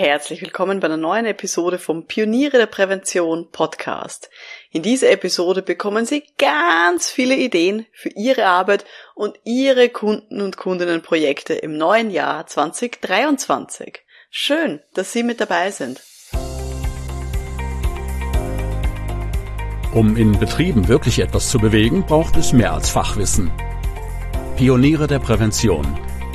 Herzlich willkommen bei einer neuen Episode vom Pioniere der Prävention Podcast. In dieser Episode bekommen Sie ganz viele Ideen für Ihre Arbeit und Ihre Kunden und Kundinnenprojekte im neuen Jahr 2023. Schön, dass Sie mit dabei sind. Um in Betrieben wirklich etwas zu bewegen, braucht es mehr als Fachwissen. Pioniere der Prävention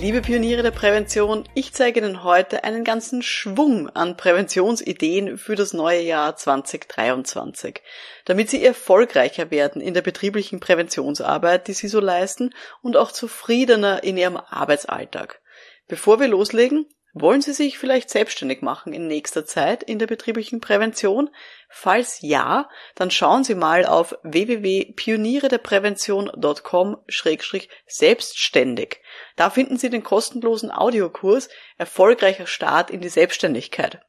Liebe Pioniere der Prävention, ich zeige Ihnen heute einen ganzen Schwung an Präventionsideen für das neue Jahr 2023, damit Sie erfolgreicher werden in der betrieblichen Präventionsarbeit, die Sie so leisten und auch zufriedener in Ihrem Arbeitsalltag. Bevor wir loslegen, wollen Sie sich vielleicht selbstständig machen in nächster Zeit in der betrieblichen Prävention? Falls ja, dann schauen Sie mal auf www.pionierederprävention.com-selbstständig. Da finden Sie den kostenlosen Audiokurs Erfolgreicher Start in die Selbstständigkeit.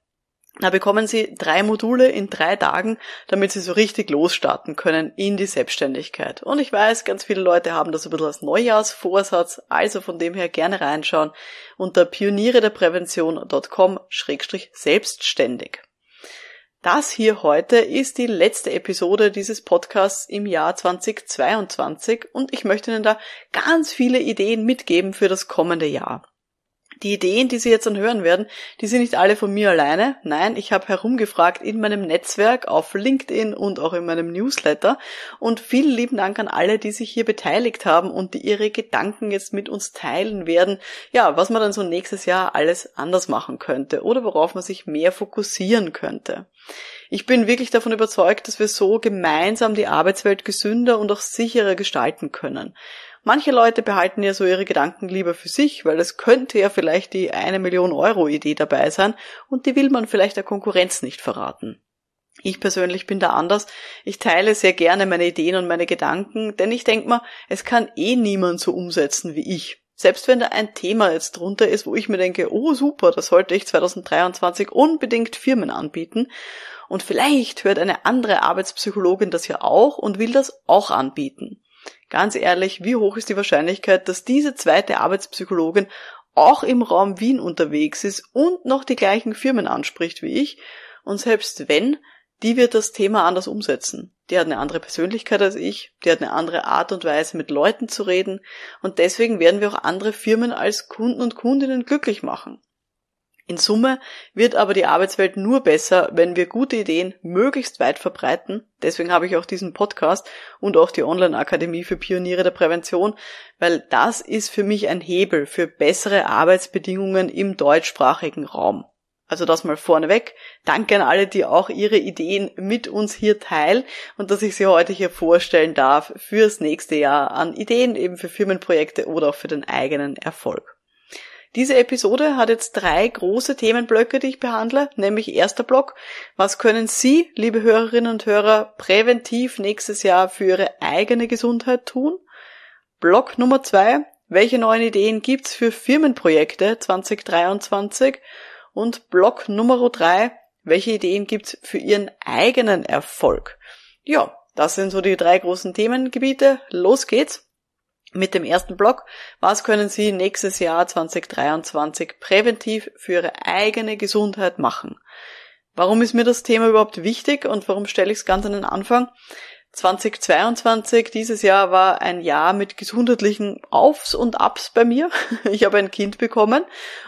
Da bekommen Sie drei Module in drei Tagen, damit Sie so richtig losstarten können in die Selbstständigkeit. Und ich weiß, ganz viele Leute haben das ein bisschen als Neujahrsvorsatz, also von dem her gerne reinschauen unter pionierederprävention.com-selbstständig. Das hier heute ist die letzte Episode dieses Podcasts im Jahr 2022 und ich möchte Ihnen da ganz viele Ideen mitgeben für das kommende Jahr. Die Ideen, die Sie jetzt dann hören werden, die sind nicht alle von mir alleine. Nein, ich habe herumgefragt in meinem Netzwerk auf LinkedIn und auch in meinem Newsletter. Und vielen lieben Dank an alle, die sich hier beteiligt haben und die ihre Gedanken jetzt mit uns teilen werden. Ja, was man dann so nächstes Jahr alles anders machen könnte oder worauf man sich mehr fokussieren könnte. Ich bin wirklich davon überzeugt, dass wir so gemeinsam die Arbeitswelt gesünder und auch sicherer gestalten können. Manche Leute behalten ja so ihre Gedanken lieber für sich, weil es könnte ja vielleicht die eine Million Euro Idee dabei sein und die will man vielleicht der Konkurrenz nicht verraten. Ich persönlich bin da anders. Ich teile sehr gerne meine Ideen und meine Gedanken, denn ich denke mal, es kann eh niemand so umsetzen wie ich. Selbst wenn da ein Thema jetzt drunter ist, wo ich mir denke, oh super, das sollte ich 2023 unbedingt Firmen anbieten. Und vielleicht hört eine andere Arbeitspsychologin das ja auch und will das auch anbieten. Ganz ehrlich, wie hoch ist die Wahrscheinlichkeit, dass diese zweite Arbeitspsychologin auch im Raum Wien unterwegs ist und noch die gleichen Firmen anspricht wie ich? Und selbst wenn, die wird das Thema anders umsetzen. Die hat eine andere Persönlichkeit als ich, die hat eine andere Art und Weise, mit Leuten zu reden, und deswegen werden wir auch andere Firmen als Kunden und Kundinnen glücklich machen. In Summe wird aber die Arbeitswelt nur besser, wenn wir gute Ideen möglichst weit verbreiten. Deswegen habe ich auch diesen Podcast und auch die Online-Akademie für Pioniere der Prävention, weil das ist für mich ein Hebel für bessere Arbeitsbedingungen im deutschsprachigen Raum. Also das mal vorneweg. Danke an alle, die auch ihre Ideen mit uns hier teilen und dass ich sie heute hier vorstellen darf fürs nächste Jahr an Ideen eben für Firmenprojekte oder auch für den eigenen Erfolg. Diese Episode hat jetzt drei große Themenblöcke, die ich behandle, nämlich erster Block, was können Sie, liebe Hörerinnen und Hörer, präventiv nächstes Jahr für Ihre eigene Gesundheit tun? Block Nummer zwei, welche neuen Ideen gibt's für Firmenprojekte 2023? Und Block Nummer drei, welche Ideen gibt's für Ihren eigenen Erfolg? Ja, das sind so die drei großen Themengebiete. Los geht's! Mit dem ersten Blog. Was können Sie nächstes Jahr 2023 präventiv für Ihre eigene Gesundheit machen? Warum ist mir das Thema überhaupt wichtig und warum stelle ich es ganz an den Anfang? 2022, dieses Jahr war ein Jahr mit gesundheitlichen Aufs und Abs bei mir. Ich habe ein Kind bekommen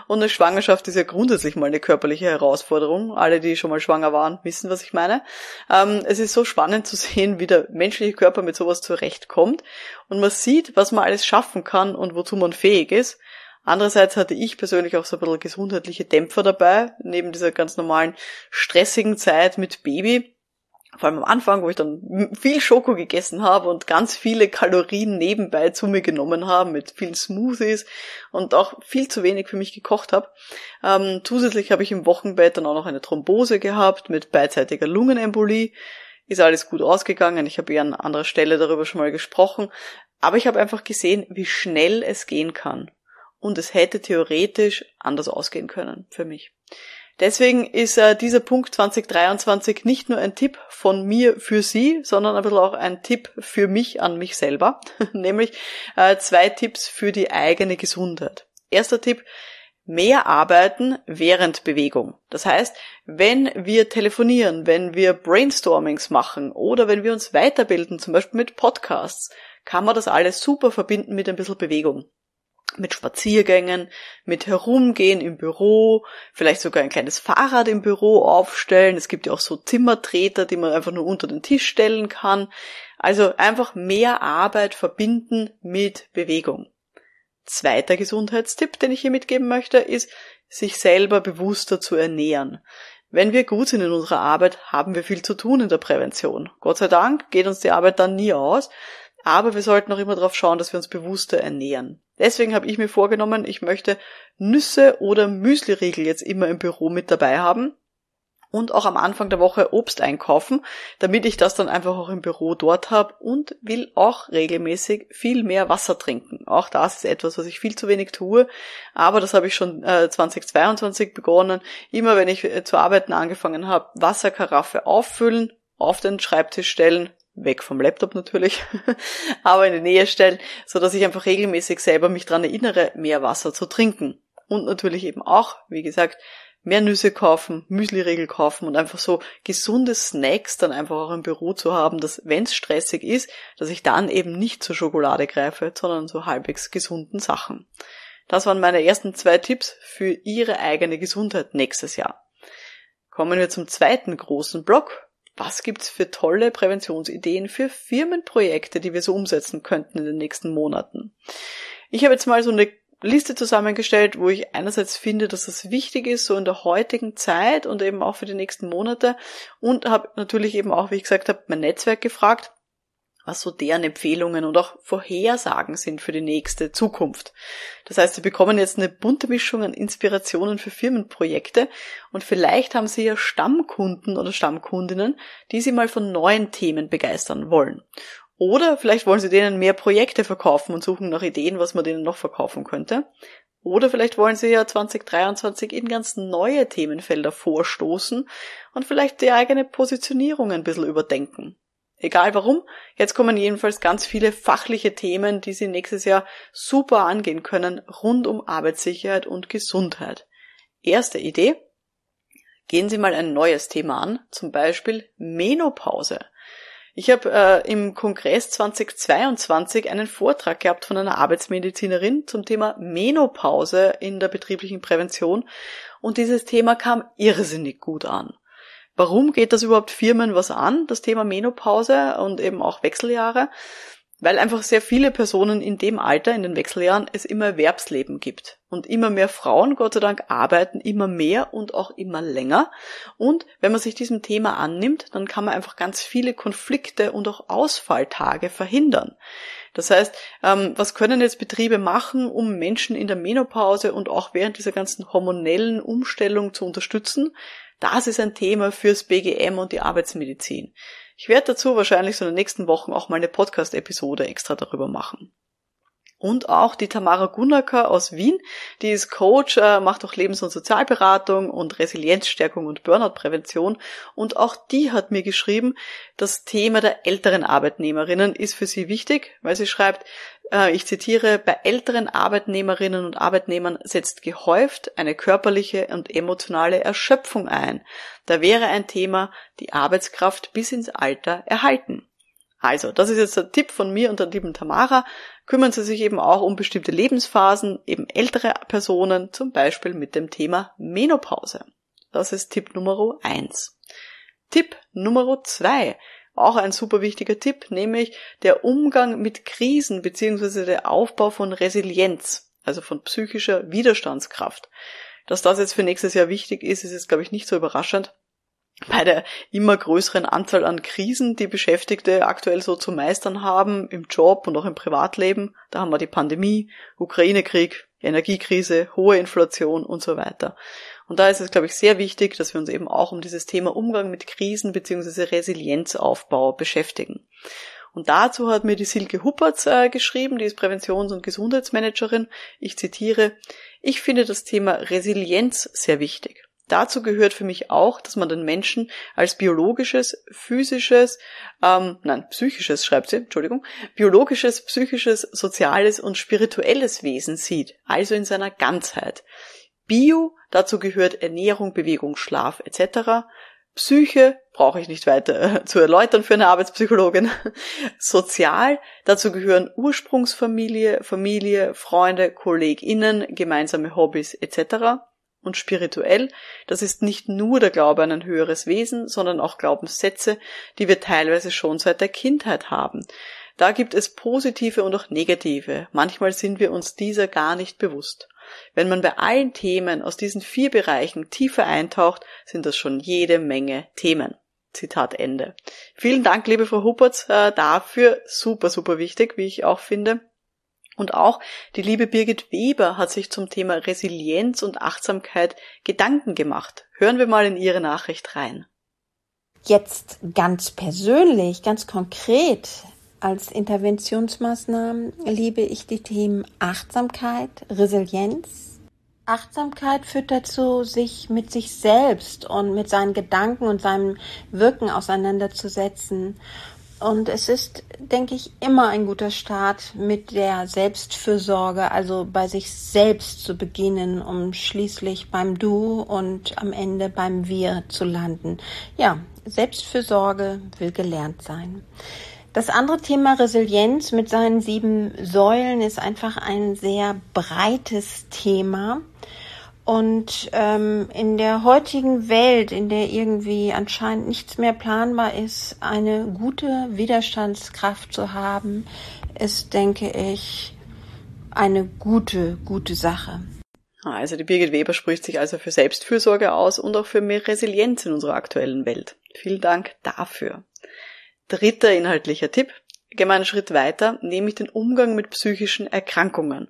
und eine Schwangerschaft ist ja grundsätzlich mal eine körperliche Herausforderung. Alle, die schon mal schwanger waren, wissen, was ich meine. Ähm, es ist so spannend zu sehen, wie der menschliche Körper mit sowas zurechtkommt und man sieht, was man alles schaffen kann und wozu man fähig ist. Andererseits hatte ich persönlich auch so ein bisschen gesundheitliche Dämpfer dabei, neben dieser ganz normalen stressigen Zeit mit Baby vor allem am Anfang, wo ich dann viel Schoko gegessen habe und ganz viele Kalorien nebenbei zu mir genommen habe mit vielen Smoothies und auch viel zu wenig für mich gekocht habe. Ähm, zusätzlich habe ich im Wochenbett dann auch noch eine Thrombose gehabt mit beidseitiger Lungenembolie. Ist alles gut ausgegangen. Ich habe eher an anderer Stelle darüber schon mal gesprochen. Aber ich habe einfach gesehen, wie schnell es gehen kann. und es hätte theoretisch anders ausgehen können für mich. Deswegen ist äh, dieser Punkt 2023 nicht nur ein Tipp von mir für Sie, sondern ein bisschen auch ein Tipp für mich an mich selber, nämlich äh, zwei Tipps für die eigene Gesundheit. Erster Tipp, mehr arbeiten während Bewegung. Das heißt, wenn wir telefonieren, wenn wir Brainstormings machen oder wenn wir uns weiterbilden, zum Beispiel mit Podcasts, kann man das alles super verbinden mit ein bisschen Bewegung mit Spaziergängen, mit Herumgehen im Büro, vielleicht sogar ein kleines Fahrrad im Büro aufstellen. Es gibt ja auch so Zimmertreter, die man einfach nur unter den Tisch stellen kann. Also einfach mehr Arbeit verbinden mit Bewegung. Zweiter Gesundheitstipp, den ich hier mitgeben möchte, ist, sich selber bewusster zu ernähren. Wenn wir gut sind in unserer Arbeit, haben wir viel zu tun in der Prävention. Gott sei Dank geht uns die Arbeit dann nie aus, aber wir sollten auch immer darauf schauen, dass wir uns bewusster ernähren. Deswegen habe ich mir vorgenommen, ich möchte Nüsse oder Müsliriegel jetzt immer im Büro mit dabei haben und auch am Anfang der Woche Obst einkaufen, damit ich das dann einfach auch im Büro dort habe und will auch regelmäßig viel mehr Wasser trinken. Auch das ist etwas, was ich viel zu wenig tue, aber das habe ich schon äh, 2022 begonnen. Immer wenn ich äh, zu arbeiten angefangen habe, Wasserkaraffe auffüllen, auf den Schreibtisch stellen, weg vom Laptop natürlich, aber in die Nähe stellen, so dass ich einfach regelmäßig selber mich dran erinnere, mehr Wasser zu trinken. Und natürlich eben auch, wie gesagt, mehr Nüsse kaufen, Müsliriegel kaufen und einfach so gesunde Snacks dann einfach auch im Büro zu haben, dass wenn es stressig ist, dass ich dann eben nicht zur Schokolade greife, sondern zu halbwegs gesunden Sachen. Das waren meine ersten zwei Tipps für Ihre eigene Gesundheit nächstes Jahr. Kommen wir zum zweiten großen Block, was gibt's für tolle Präventionsideen für Firmenprojekte, die wir so umsetzen könnten in den nächsten Monaten. Ich habe jetzt mal so eine Liste zusammengestellt, wo ich einerseits finde, dass das wichtig ist, so in der heutigen Zeit und eben auch für die nächsten Monate und habe natürlich eben auch, wie ich gesagt habe, mein Netzwerk gefragt, was so deren Empfehlungen und auch Vorhersagen sind für die nächste Zukunft. Das heißt, Sie bekommen jetzt eine bunte Mischung an Inspirationen für Firmenprojekte und vielleicht haben Sie ja Stammkunden oder Stammkundinnen, die Sie mal von neuen Themen begeistern wollen. Oder vielleicht wollen Sie denen mehr Projekte verkaufen und suchen nach Ideen, was man denen noch verkaufen könnte. Oder vielleicht wollen Sie ja 2023 in ganz neue Themenfelder vorstoßen und vielleicht die eigene Positionierung ein bisschen überdenken. Egal warum, jetzt kommen jedenfalls ganz viele fachliche Themen, die Sie nächstes Jahr super angehen können, rund um Arbeitssicherheit und Gesundheit. Erste Idee. Gehen Sie mal ein neues Thema an, zum Beispiel Menopause. Ich habe äh, im Kongress 2022 einen Vortrag gehabt von einer Arbeitsmedizinerin zum Thema Menopause in der betrieblichen Prävention und dieses Thema kam irrsinnig gut an. Warum geht das überhaupt Firmen was an, das Thema Menopause und eben auch Wechseljahre? Weil einfach sehr viele Personen in dem Alter, in den Wechseljahren, es immer Erwerbsleben gibt. Und immer mehr Frauen, Gott sei Dank, arbeiten immer mehr und auch immer länger. Und wenn man sich diesem Thema annimmt, dann kann man einfach ganz viele Konflikte und auch Ausfalltage verhindern. Das heißt, ähm, was können jetzt Betriebe machen, um Menschen in der Menopause und auch während dieser ganzen hormonellen Umstellung zu unterstützen? Das ist ein Thema fürs BGM und die Arbeitsmedizin. Ich werde dazu wahrscheinlich so in den nächsten Wochen auch mal eine Podcast-Episode extra darüber machen. Und auch die Tamara Gunacker aus Wien, die ist Coach, äh, macht auch Lebens- und Sozialberatung und Resilienzstärkung und Burnout-Prävention. Und auch die hat mir geschrieben, das Thema der älteren Arbeitnehmerinnen ist für sie wichtig, weil sie schreibt, äh, ich zitiere, bei älteren Arbeitnehmerinnen und Arbeitnehmern setzt gehäuft eine körperliche und emotionale Erschöpfung ein. Da wäre ein Thema, die Arbeitskraft bis ins Alter erhalten. Also, das ist jetzt der Tipp von mir und der lieben Tamara. Kümmern Sie sich eben auch um bestimmte Lebensphasen, eben ältere Personen, zum Beispiel mit dem Thema Menopause. Das ist Tipp Nummer eins. Tipp Nummer zwei auch ein super wichtiger Tipp, nämlich der Umgang mit Krisen bzw. der Aufbau von Resilienz, also von psychischer Widerstandskraft. Dass das jetzt für nächstes Jahr wichtig ist, ist jetzt, glaube ich, nicht so überraschend. Bei der immer größeren Anzahl an Krisen, die Beschäftigte aktuell so zu meistern haben, im Job und auch im Privatleben, da haben wir die Pandemie, Ukraine-Krieg, Energiekrise, hohe Inflation und so weiter. Und da ist es, glaube ich, sehr wichtig, dass wir uns eben auch um dieses Thema Umgang mit Krisen bzw. Resilienzaufbau beschäftigen. Und dazu hat mir die Silke Huppertz äh, geschrieben, die ist Präventions- und Gesundheitsmanagerin. Ich zitiere, ich finde das Thema Resilienz sehr wichtig. Dazu gehört für mich auch, dass man den Menschen als biologisches, physisches, ähm, nein, psychisches, schreibt sie, Entschuldigung, biologisches, psychisches, soziales und spirituelles Wesen sieht, also in seiner Ganzheit. Bio, dazu gehört Ernährung, Bewegung, Schlaf etc. Psyche brauche ich nicht weiter äh, zu erläutern für eine Arbeitspsychologin. Sozial, dazu gehören Ursprungsfamilie, Familie, Freunde, KollegInnen, gemeinsame Hobbys etc. Und spirituell, das ist nicht nur der Glaube an ein höheres Wesen, sondern auch Glaubenssätze, die wir teilweise schon seit der Kindheit haben. Da gibt es positive und auch negative. Manchmal sind wir uns dieser gar nicht bewusst. Wenn man bei allen Themen aus diesen vier Bereichen tiefer eintaucht, sind das schon jede Menge Themen. Zitat Ende. Vielen Dank, liebe Frau Huppertz, äh, dafür. Super, super wichtig, wie ich auch finde. Und auch die liebe Birgit Weber hat sich zum Thema Resilienz und Achtsamkeit Gedanken gemacht. Hören wir mal in ihre Nachricht rein. Jetzt ganz persönlich, ganz konkret, als Interventionsmaßnahmen liebe ich die Themen Achtsamkeit, Resilienz. Achtsamkeit führt dazu, sich mit sich selbst und mit seinen Gedanken und seinem Wirken auseinanderzusetzen. Und es ist, denke ich, immer ein guter Start mit der Selbstfürsorge, also bei sich selbst zu beginnen, um schließlich beim Du und am Ende beim Wir zu landen. Ja, Selbstfürsorge will gelernt sein. Das andere Thema Resilienz mit seinen sieben Säulen ist einfach ein sehr breites Thema. Und ähm, in der heutigen Welt, in der irgendwie anscheinend nichts mehr planbar ist, eine gute Widerstandskraft zu haben, ist, denke ich, eine gute, gute Sache. Also die Birgit Weber spricht sich also für Selbstfürsorge aus und auch für mehr Resilienz in unserer aktuellen Welt. Vielen Dank dafür. Dritter inhaltlicher Tipp. Gehen wir einen Schritt weiter, nämlich den Umgang mit psychischen Erkrankungen.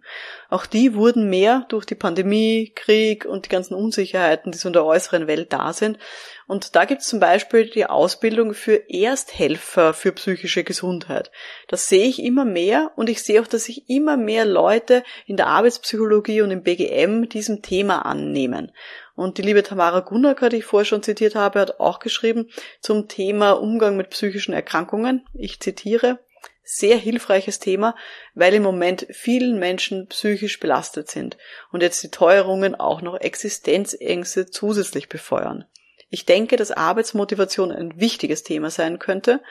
Auch die wurden mehr durch die Pandemie, Krieg und die ganzen Unsicherheiten, die so in der äußeren Welt da sind. Und da gibt es zum Beispiel die Ausbildung für Ersthelfer für psychische Gesundheit. Das sehe ich immer mehr und ich sehe auch, dass sich immer mehr Leute in der Arbeitspsychologie und im BGM diesem Thema annehmen. Und die liebe Tamara Gunacker, die ich vorher schon zitiert habe, hat auch geschrieben zum Thema Umgang mit psychischen Erkrankungen. Ich zitiere, sehr hilfreiches Thema, weil im Moment vielen Menschen psychisch belastet sind und jetzt die Teuerungen auch noch Existenzängste zusätzlich befeuern. Ich denke, dass Arbeitsmotivation ein wichtiges Thema sein könnte.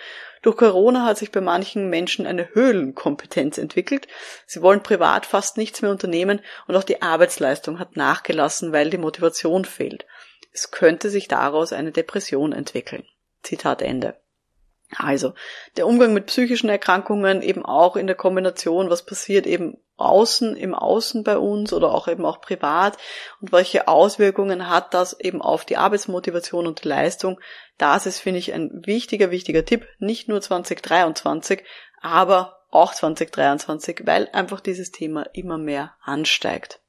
Durch Corona hat sich bei manchen Menschen eine Höhlenkompetenz entwickelt. Sie wollen privat fast nichts mehr unternehmen und auch die Arbeitsleistung hat nachgelassen, weil die Motivation fehlt. Es könnte sich daraus eine Depression entwickeln. Zitat Ende. Also der Umgang mit psychischen Erkrankungen eben auch in der Kombination, was passiert eben außen, im Außen bei uns oder auch eben auch privat und welche Auswirkungen hat das eben auf die Arbeitsmotivation und die Leistung. Das ist, finde ich, ein wichtiger, wichtiger Tipp, nicht nur 2023, aber auch 2023, weil einfach dieses Thema immer mehr ansteigt.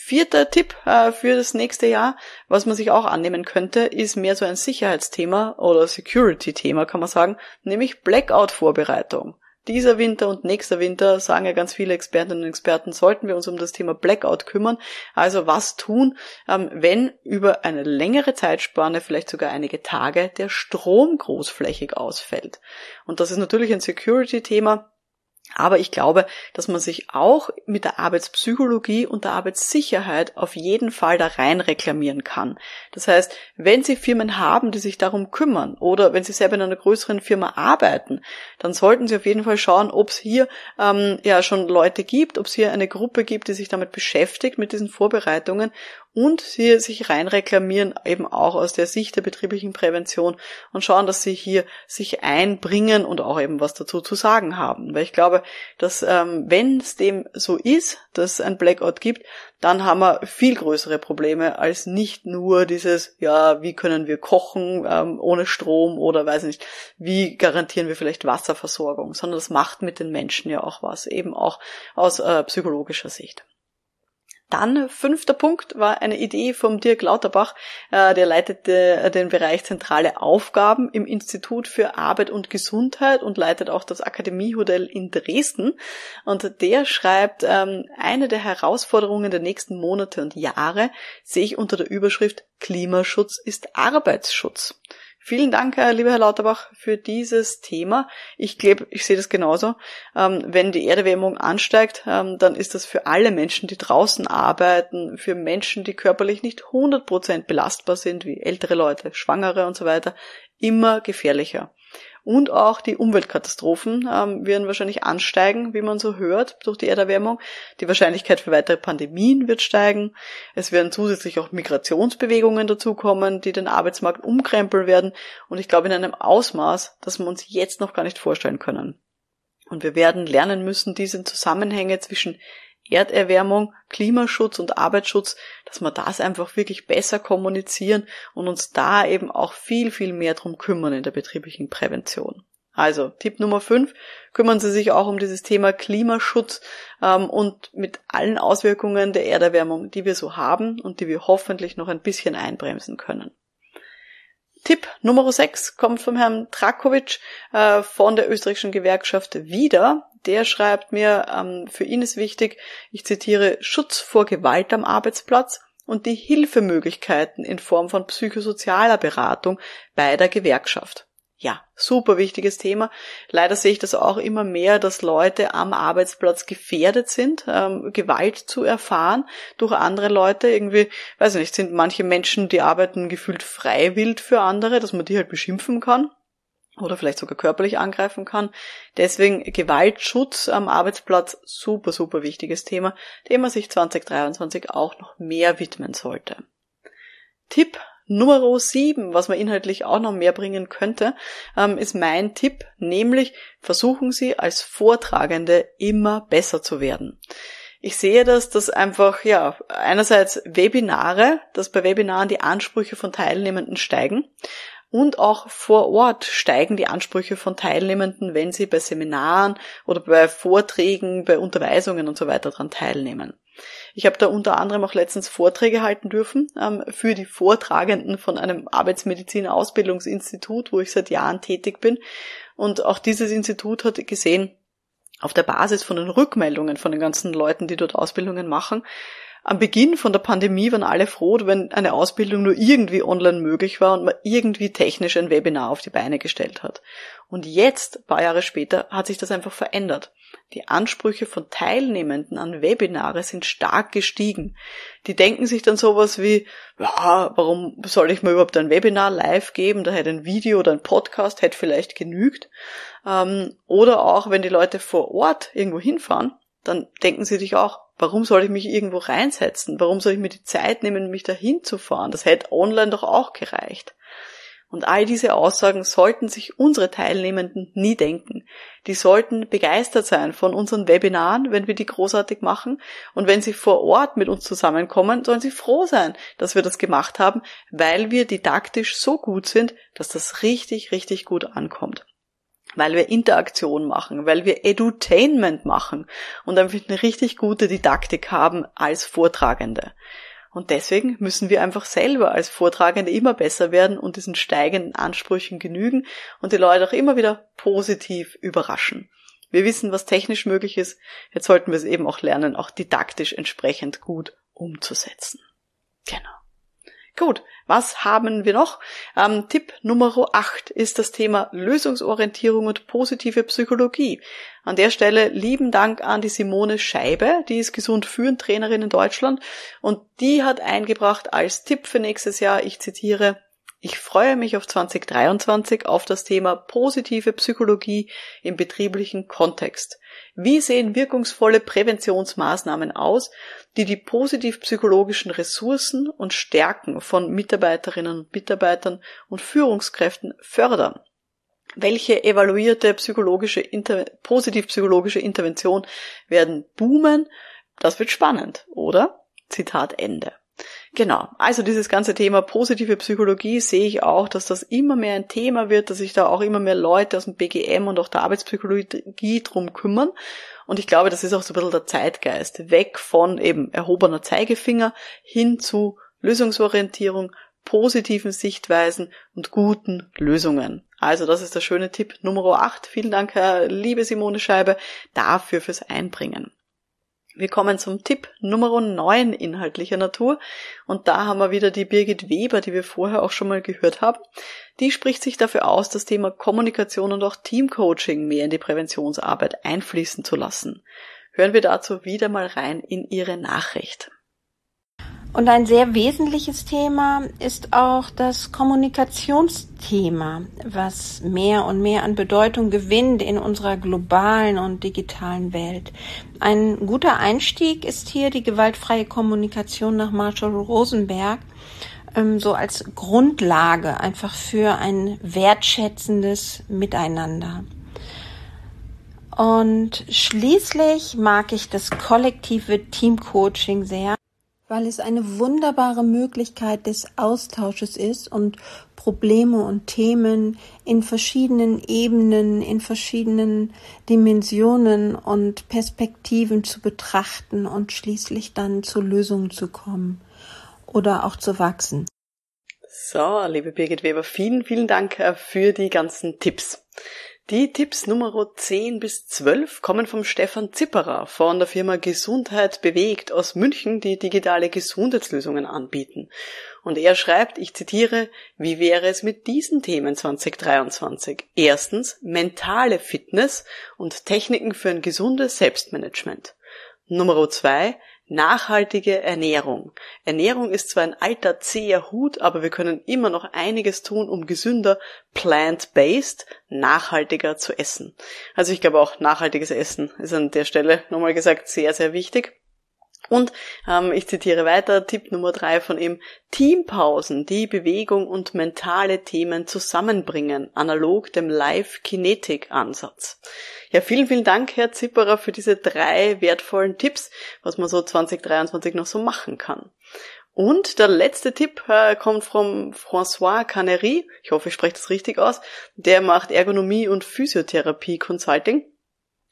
Vierter Tipp äh, für das nächste Jahr, was man sich auch annehmen könnte, ist mehr so ein Sicherheitsthema oder Security-Thema, kann man sagen, nämlich Blackout-Vorbereitung. Dieser Winter und nächster Winter, sagen ja ganz viele Expertinnen und Experten, sollten wir uns um das Thema Blackout kümmern. Also was tun, ähm, wenn über eine längere Zeitspanne, vielleicht sogar einige Tage, der Strom großflächig ausfällt. Und das ist natürlich ein Security-Thema aber ich glaube, dass man sich auch mit der Arbeitspsychologie und der Arbeitssicherheit auf jeden Fall da rein reklamieren kann. Das heißt, wenn Sie Firmen haben, die sich darum kümmern oder wenn Sie selber in einer größeren Firma arbeiten, dann sollten Sie auf jeden Fall schauen, ob es hier ähm, ja schon Leute gibt, ob es hier eine Gruppe gibt, die sich damit beschäftigt, mit diesen Vorbereitungen und sie sich rein reklamieren, eben auch aus der Sicht der betrieblichen Prävention und schauen, dass sie hier sich einbringen und auch eben was dazu zu sagen haben. Weil ich glaube, dass ähm, wenn es dem so ist, dass es ein Blackout gibt, dann haben wir viel größere Probleme als nicht nur dieses, ja, wie können wir kochen ähm, ohne Strom oder weiß nicht, wie garantieren wir vielleicht Wasserversorgung, sondern das macht mit den Menschen ja auch was, eben auch aus äh, psychologischer Sicht. Dann fünfter Punkt war eine Idee vom Dirk Lauterbach. Äh, der leitete äh, den Bereich zentrale Aufgaben im Institut für Arbeit und Gesundheit und leitet auch das Akademiehotel in Dresden. Und der schreibt, ähm, eine der Herausforderungen der nächsten Monate und Jahre sehe ich unter der Überschrift Klimaschutz ist Arbeitsschutz. Vielen Dank, lieber Herr Lauterbach, für dieses Thema. Ich glaube, ich sehe das genauso. Ähm, wenn die Erderwärmung ansteigt, ähm, dann ist das für alle Menschen, die draußen arbeiten, für Menschen, die körperlich nicht 100% belastbar sind, wie ältere Leute, Schwangere und so weiter, immer gefährlicher. Und auch die Umweltkatastrophen ähm, werden wahrscheinlich ansteigen, wie man so hört, durch die Erderwärmung. Die Wahrscheinlichkeit für weitere Pandemien wird steigen. Es werden zusätzlich auch Migrationsbewegungen dazukommen, die den Arbeitsmarkt umkrempeln werden. Und ich glaube in einem Ausmaß, das wir uns jetzt noch gar nicht vorstellen können. Und wir werden lernen müssen, diese Zusammenhänge zwischen Erderwärmung, Klimaschutz und Arbeitsschutz, dass wir das einfach wirklich besser kommunizieren und uns da eben auch viel, viel mehr drum kümmern in der betrieblichen Prävention. Also Tipp Nummer 5, kümmern Sie sich auch um dieses Thema Klimaschutz ähm, und mit allen Auswirkungen der Erderwärmung, die wir so haben und die wir hoffentlich noch ein bisschen einbremsen können. Tipp Nummer 6 kommt vom Herrn Trakovic äh, von der österreichischen Gewerkschaft wieder der schreibt mir, ähm, für ihn ist wichtig, ich zitiere, Schutz vor Gewalt am Arbeitsplatz und die Hilfemöglichkeiten in Form von psychosozialer Beratung bei der Gewerkschaft. Ja, super wichtiges Thema. Leider sehe ich das auch immer mehr, dass Leute am Arbeitsplatz gefährdet sind, ähm, Gewalt zu erfahren durch andere Leute. Irgendwie, weiß ich nicht, sind manche Menschen, die arbeiten gefühlt freiwillig für andere, dass man die halt beschimpfen kann oder vielleicht sogar körperlich angreifen kann. Deswegen Gewaltschutz am Arbeitsplatz super, super wichtiges Thema, dem man sich 2023 auch noch mehr widmen sollte. Tipp Nummer 7, was man inhaltlich auch noch mehr bringen könnte, ähm, ist mein Tipp, nämlich versuchen Sie als Vortragende immer besser zu werden. Ich sehe das, dass einfach, ja, einerseits Webinare, dass bei Webinaren die Ansprüche von Teilnehmenden steigen, und auch vor Ort steigen die Ansprüche von Teilnehmenden, wenn sie bei Seminaren oder bei Vorträgen, bei Unterweisungen und so weiter daran teilnehmen. Ich habe da unter anderem auch letztens Vorträge halten dürfen ähm, für die Vortragenden von einem Arbeitsmedizin-Ausbildungsinstitut, wo ich seit Jahren tätig bin. Und auch dieses Institut hat gesehen, auf der Basis von den Rückmeldungen von den ganzen Leuten, die dort Ausbildungen machen, am Beginn von der Pandemie waren alle froh, wenn eine Ausbildung nur irgendwie online möglich war und man irgendwie technisch ein Webinar auf die Beine gestellt hat. Und jetzt, paar Jahre später, hat sich das einfach verändert. Die Ansprüche von Teilnehmenden an Webinare sind stark gestiegen. Die denken sich dann sowas wie, ja, warum soll ich mir überhaupt ein Webinar live geben? Da hätte ein Video oder ein Podcast hätte vielleicht genügt. Ähm, oder auch, wenn die Leute vor Ort irgendwo hinfahren, dann denken sie sich auch, Warum soll ich mich irgendwo reinsetzen? Warum soll ich mir die Zeit nehmen, mich dahin zu fahren? Das hätte online doch auch gereicht. Und all diese Aussagen sollten sich unsere Teilnehmenden nie denken. Die sollten begeistert sein von unseren Webinaren, wenn wir die großartig machen. Und wenn sie vor Ort mit uns zusammenkommen, sollen sie froh sein, dass wir das gemacht haben, weil wir didaktisch so gut sind, dass das richtig, richtig gut ankommt weil wir Interaktion machen, weil wir Edutainment machen und einfach eine richtig gute Didaktik haben als Vortragende. Und deswegen müssen wir einfach selber als Vortragende immer besser werden und diesen steigenden Ansprüchen genügen und die Leute auch immer wieder positiv überraschen. Wir wissen, was technisch möglich ist. Jetzt sollten wir es eben auch lernen, auch didaktisch entsprechend gut umzusetzen. Genau. Gut, was haben wir noch? Ähm, Tipp Nummer 8 ist das Thema Lösungsorientierung und positive Psychologie. An der Stelle lieben Dank an die Simone Scheibe, die ist gesund führend Trainerin in Deutschland und die hat eingebracht als Tipp für nächstes Jahr, ich zitiere, ich freue mich auf 2023 auf das Thema positive Psychologie im betrieblichen Kontext. Wie sehen wirkungsvolle Präventionsmaßnahmen aus, die die positiv psychologischen Ressourcen und Stärken von Mitarbeiterinnen und Mitarbeitern und Führungskräften fördern? Welche evaluierte psychologische, positiv psychologische Intervention werden boomen? Das wird spannend, oder? Zitat Ende. Genau. Also dieses ganze Thema positive Psychologie sehe ich auch, dass das immer mehr ein Thema wird, dass sich da auch immer mehr Leute aus dem BGM und auch der Arbeitspsychologie drum kümmern. Und ich glaube, das ist auch so ein bisschen der Zeitgeist. Weg von eben erhobener Zeigefinger hin zu Lösungsorientierung, positiven Sichtweisen und guten Lösungen. Also das ist der schöne Tipp Nummer 8. Vielen Dank, liebe Simone Scheibe, dafür fürs Einbringen. Wir kommen zum Tipp Nummer 9 inhaltlicher Natur. Und da haben wir wieder die Birgit Weber, die wir vorher auch schon mal gehört haben. Die spricht sich dafür aus, das Thema Kommunikation und auch Teamcoaching mehr in die Präventionsarbeit einfließen zu lassen. Hören wir dazu wieder mal rein in ihre Nachricht. Und ein sehr wesentliches Thema ist auch das Kommunikationsthema, was mehr und mehr an Bedeutung gewinnt in unserer globalen und digitalen Welt. Ein guter Einstieg ist hier die gewaltfreie Kommunikation nach Marshall Rosenberg, ähm, so als Grundlage einfach für ein wertschätzendes Miteinander. Und schließlich mag ich das kollektive Teamcoaching sehr weil es eine wunderbare Möglichkeit des Austausches ist und Probleme und Themen in verschiedenen Ebenen, in verschiedenen Dimensionen und Perspektiven zu betrachten und schließlich dann zu Lösungen zu kommen oder auch zu wachsen. So, liebe Birgit Weber, vielen, vielen Dank äh, für die ganzen Tipps. Die Tipps Nummer 10 bis 12 kommen vom Stefan Zipperer von der Firma Gesundheit bewegt aus München, die digitale Gesundheitslösungen anbieten. Und er schreibt, ich zitiere, wie wäre es mit diesen Themen 2023? Erstens, mentale Fitness und Techniken für ein gesundes Selbstmanagement. Nummer 2, Nachhaltige Ernährung. Ernährung ist zwar ein alter zäher Hut, aber wir können immer noch einiges tun, um gesünder, plant-based, nachhaltiger zu essen. Also ich glaube auch nachhaltiges Essen ist an der Stelle nochmal gesagt sehr, sehr wichtig. Und ähm, ich zitiere weiter, Tipp Nummer drei von ihm, Teampausen, die Bewegung und mentale Themen zusammenbringen, analog dem Live-Kinetik-Ansatz. Ja, vielen, vielen Dank, Herr Zipperer, für diese drei wertvollen Tipps, was man so 2023 noch so machen kann. Und der letzte Tipp äh, kommt vom François Canery, ich hoffe, ich spreche das richtig aus, der macht Ergonomie und Physiotherapie Consulting.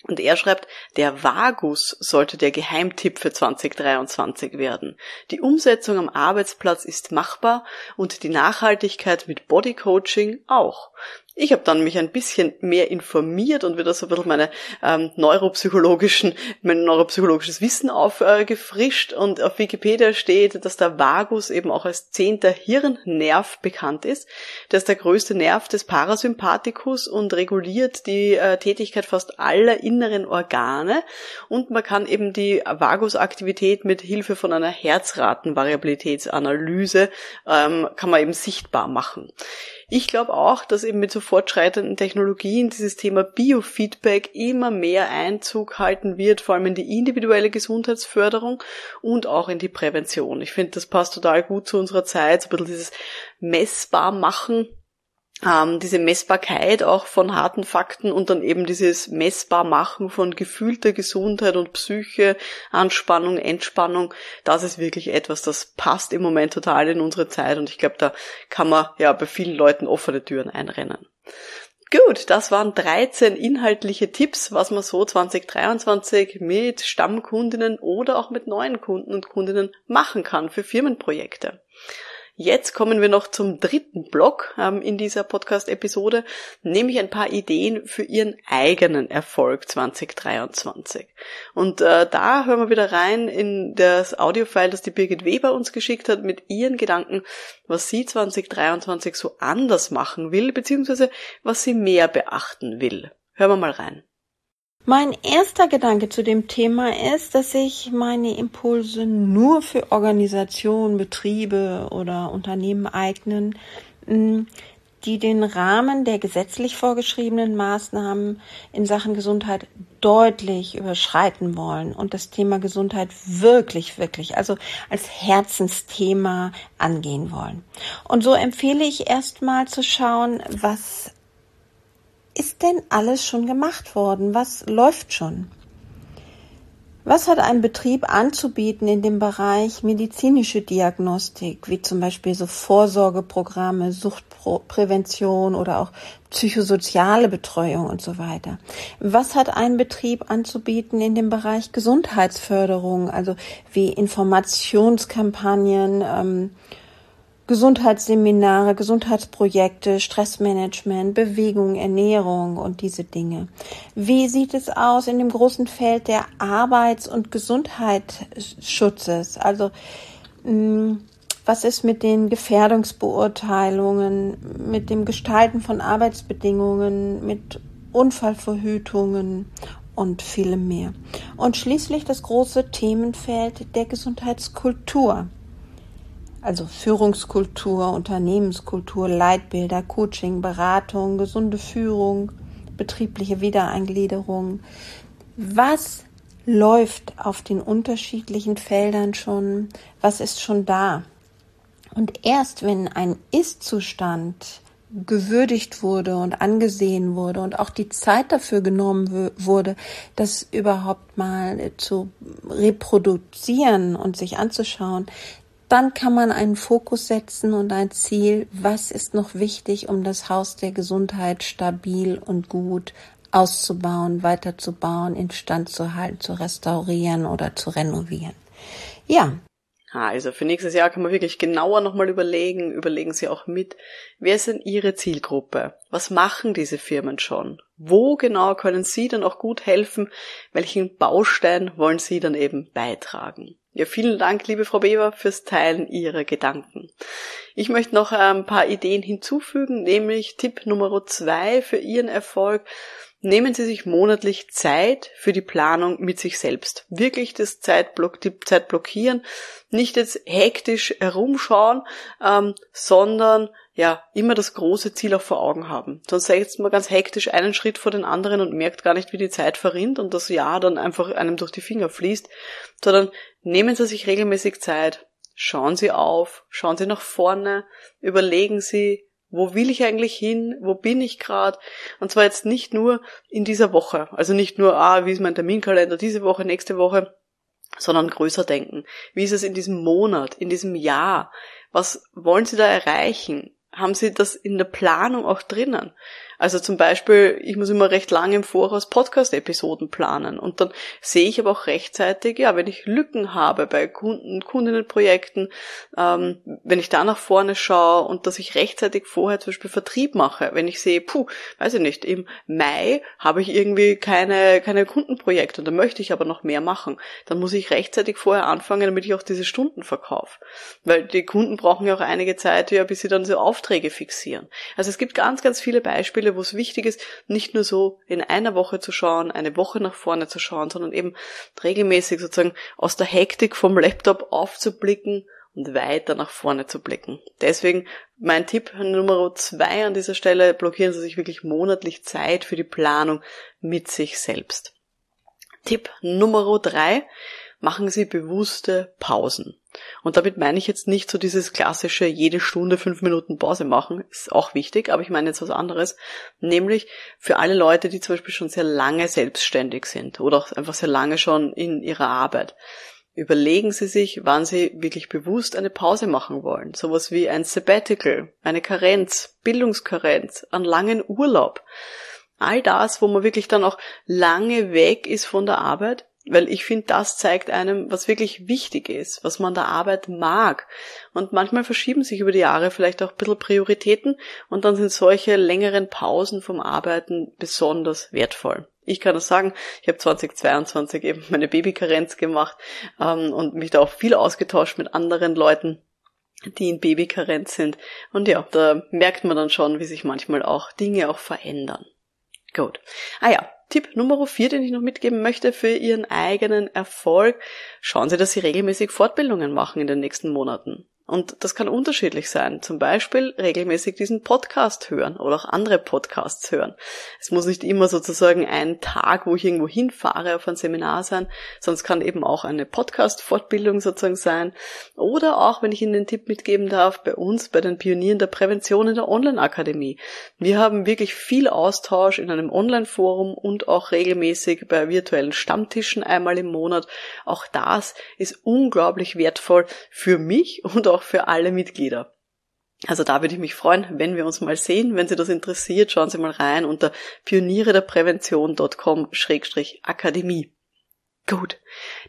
Und er schreibt, der Vagus sollte der Geheimtipp für 2023 werden. Die Umsetzung am Arbeitsplatz ist machbar und die Nachhaltigkeit mit Bodycoaching auch. Ich habe dann mich ein bisschen mehr informiert und wieder so ein bisschen meine ähm, neuropsychologischen, mein neuropsychologisches Wissen aufgefrischt äh, und auf Wikipedia steht, dass der Vagus eben auch als zehnter Hirnnerv bekannt ist. Der ist der größte Nerv des Parasympathikus und reguliert die äh, Tätigkeit fast aller inneren Organe und man kann eben die Vagusaktivität mit Hilfe von einer Herzratenvariabilitätsanalyse ähm, kann man eben sichtbar machen. Ich glaube auch, dass eben mit so fortschreitenden Technologien dieses Thema Biofeedback immer mehr Einzug halten wird, vor allem in die individuelle Gesundheitsförderung und auch in die Prävention. Ich finde, das passt total gut zu unserer Zeit, so ein bisschen dieses messbar machen ähm, diese Messbarkeit auch von harten Fakten und dann eben dieses Messbarmachen von gefühlter Gesundheit und Psyche, Anspannung, Entspannung, das ist wirklich etwas, das passt im Moment total in unsere Zeit und ich glaube, da kann man ja bei vielen Leuten offene Türen einrennen. Gut, das waren 13 inhaltliche Tipps, was man so 2023 mit Stammkundinnen oder auch mit neuen Kunden und Kundinnen machen kann für Firmenprojekte. Jetzt kommen wir noch zum dritten Block ähm, in dieser Podcast-Episode, nämlich ein paar Ideen für Ihren eigenen Erfolg 2023. Und äh, da hören wir wieder rein in das Audiofile, das die Birgit Weber uns geschickt hat, mit ihren Gedanken, was sie 2023 so anders machen will, beziehungsweise was sie mehr beachten will. Hören wir mal rein. Mein erster Gedanke zu dem Thema ist, dass sich meine Impulse nur für Organisationen, Betriebe oder Unternehmen eignen, die den Rahmen der gesetzlich vorgeschriebenen Maßnahmen in Sachen Gesundheit deutlich überschreiten wollen und das Thema Gesundheit wirklich, wirklich, also als Herzensthema angehen wollen. Und so empfehle ich erstmal zu schauen, was ist denn alles schon gemacht worden? Was läuft schon? Was hat ein Betrieb anzubieten in dem Bereich medizinische Diagnostik, wie zum Beispiel so Vorsorgeprogramme, Suchtprävention oder auch psychosoziale Betreuung und so weiter? Was hat ein Betrieb anzubieten in dem Bereich Gesundheitsförderung, also wie Informationskampagnen, ähm, Gesundheitsseminare, Gesundheitsprojekte, Stressmanagement, Bewegung, Ernährung und diese Dinge. Wie sieht es aus in dem großen Feld der Arbeits- und Gesundheitsschutzes? Also mm, was ist mit den Gefährdungsbeurteilungen, mit dem Gestalten von Arbeitsbedingungen, mit Unfallverhütungen und vielem mehr. Und schließlich das große Themenfeld der Gesundheitskultur also Führungskultur, Unternehmenskultur, Leitbilder, Coaching, Beratung, gesunde Führung, betriebliche Wiedereingliederung. Was läuft auf den unterschiedlichen Feldern schon? Was ist schon da? Und erst wenn ein Ist-Zustand gewürdigt wurde und angesehen wurde und auch die Zeit dafür genommen wurde, das überhaupt mal zu reproduzieren und sich anzuschauen, dann kann man einen Fokus setzen und ein Ziel, was ist noch wichtig, um das Haus der Gesundheit stabil und gut auszubauen, weiterzubauen, instand zu halten, zu restaurieren oder zu renovieren. Ja. Also für nächstes Jahr kann man wirklich genauer nochmal überlegen, überlegen Sie auch mit, wer ist denn Ihre Zielgruppe? Was machen diese Firmen schon? Wo genau können Sie dann auch gut helfen? Welchen Baustein wollen Sie dann eben beitragen? Ja, vielen Dank, liebe Frau Beber, fürs Teilen Ihrer Gedanken. Ich möchte noch ein paar Ideen hinzufügen, nämlich Tipp Nummer zwei für Ihren Erfolg. Nehmen Sie sich monatlich Zeit für die Planung mit sich selbst. Wirklich das Zeitblock, die Zeit blockieren, nicht jetzt hektisch herumschauen, ähm, sondern ja, immer das große Ziel auch vor Augen haben. Sonst setzt man ganz hektisch einen Schritt vor den anderen und merkt gar nicht, wie die Zeit verrinnt und das Jahr dann einfach einem durch die Finger fließt, sondern nehmen Sie sich regelmäßig Zeit, schauen Sie auf, schauen Sie nach vorne, überlegen Sie, wo will ich eigentlich hin? Wo bin ich gerade? Und zwar jetzt nicht nur in dieser Woche, also nicht nur, ah, wie ist mein Terminkalender diese Woche, nächste Woche, sondern größer denken. Wie ist es in diesem Monat, in diesem Jahr? Was wollen Sie da erreichen? haben Sie das in der Planung auch drinnen? Also zum Beispiel, ich muss immer recht lange im Voraus Podcast-Episoden planen und dann sehe ich aber auch rechtzeitig, ja, wenn ich Lücken habe bei Kunden, Kundinnenprojekten, ähm, wenn ich da nach vorne schaue und dass ich rechtzeitig vorher zum Beispiel Vertrieb mache, wenn ich sehe, puh, weiß ich nicht, im Mai habe ich irgendwie keine, keine Kundenprojekte und da möchte ich aber noch mehr machen, dann muss ich rechtzeitig vorher anfangen, damit ich auch diese Stunden verkaufe. Weil die Kunden brauchen ja auch einige Zeit, ja, bis sie dann so Aufträge fixieren. Also es gibt ganz, ganz viele Beispiele, Beispiele, wo es wichtig ist, nicht nur so in einer Woche zu schauen, eine Woche nach vorne zu schauen, sondern eben regelmäßig sozusagen aus der Hektik vom Laptop aufzublicken und weiter nach vorne zu blicken. Deswegen mein Tipp Nummer zwei an dieser Stelle, blockieren Sie sich wirklich monatlich Zeit für die Planung mit sich selbst. Tipp Nummer drei, machen Sie bewusste Pausen. Und damit meine ich jetzt nicht so dieses klassische jede Stunde fünf Minuten Pause machen, ist auch wichtig, aber ich meine jetzt was anderes, nämlich für alle Leute, die zum Beispiel schon sehr lange selbstständig sind oder auch einfach sehr lange schon in ihrer Arbeit. Überlegen Sie sich, wann Sie wirklich bewusst eine Pause machen wollen. Sowas wie ein Sabbatical, eine Karenz, Bildungskarenz, einen langen Urlaub. All das, wo man wirklich dann auch lange weg ist von der Arbeit, weil ich finde, das zeigt einem, was wirklich wichtig ist, was man der Arbeit mag. Und manchmal verschieben sich über die Jahre vielleicht auch ein bisschen Prioritäten und dann sind solche längeren Pausen vom Arbeiten besonders wertvoll. Ich kann das sagen, ich habe 2022 eben meine Babykarenz gemacht ähm, und mich da auch viel ausgetauscht mit anderen Leuten, die in Babykarenz sind. Und ja, da merkt man dann schon, wie sich manchmal auch Dinge auch verändern. Gut. Ah ja, Tipp Nummer vier, den ich noch mitgeben möchte für Ihren eigenen Erfolg. Schauen Sie, dass Sie regelmäßig Fortbildungen machen in den nächsten Monaten. Und das kann unterschiedlich sein. Zum Beispiel regelmäßig diesen Podcast hören oder auch andere Podcasts hören. Es muss nicht immer sozusagen ein Tag, wo ich irgendwo hinfahre auf ein Seminar sein, es kann eben auch eine Podcast-Fortbildung sozusagen sein. Oder auch, wenn ich Ihnen den Tipp mitgeben darf, bei uns, bei den Pionieren der Prävention in der Online-Akademie. Wir haben wirklich viel Austausch in einem Online-Forum und auch regelmäßig bei virtuellen Stammtischen einmal im Monat. Auch das ist unglaublich wertvoll für mich und auch auch für alle Mitglieder. Also da würde ich mich freuen, wenn wir uns mal sehen. Wenn Sie das interessiert, schauen Sie mal rein unter pionierederprävention.com-akademie. Gut,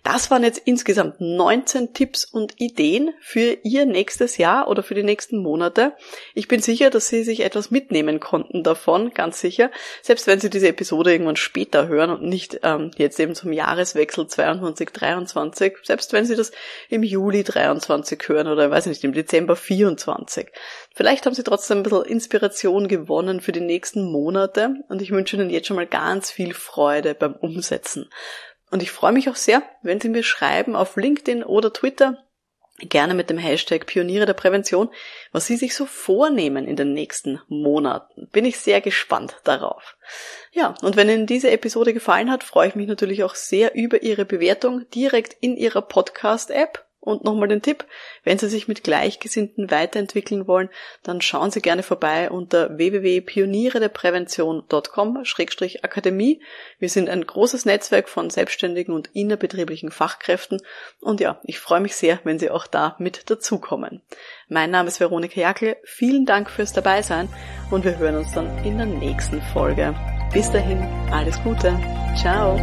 das waren jetzt insgesamt 19 Tipps und Ideen für Ihr nächstes Jahr oder für die nächsten Monate. Ich bin sicher, dass Sie sich etwas mitnehmen konnten davon, ganz sicher. Selbst wenn Sie diese Episode irgendwann später hören und nicht ähm, jetzt eben zum Jahreswechsel 22, 23, selbst wenn Sie das im Juli 23 hören oder weiß nicht, im Dezember 24. Vielleicht haben Sie trotzdem ein bisschen Inspiration gewonnen für die nächsten Monate und ich wünsche Ihnen jetzt schon mal ganz viel Freude beim Umsetzen. Und ich freue mich auch sehr, wenn Sie mir schreiben auf LinkedIn oder Twitter, gerne mit dem Hashtag Pioniere der Prävention, was Sie sich so vornehmen in den nächsten Monaten. Bin ich sehr gespannt darauf. Ja, und wenn Ihnen diese Episode gefallen hat, freue ich mich natürlich auch sehr über Ihre Bewertung direkt in Ihrer Podcast-App und nochmal den Tipp, wenn Sie sich mit Gleichgesinnten weiterentwickeln wollen, dann schauen Sie gerne vorbei unter www.pionierederprävention.com-akademie. Wir sind ein großes Netzwerk von selbstständigen und innerbetrieblichen Fachkräften und ja, ich freue mich sehr, wenn Sie auch da mit dazukommen. Mein Name ist Veronika Jackel, vielen Dank fürs Dabeisein und wir hören uns dann in der nächsten Folge. Bis dahin, alles Gute. Ciao.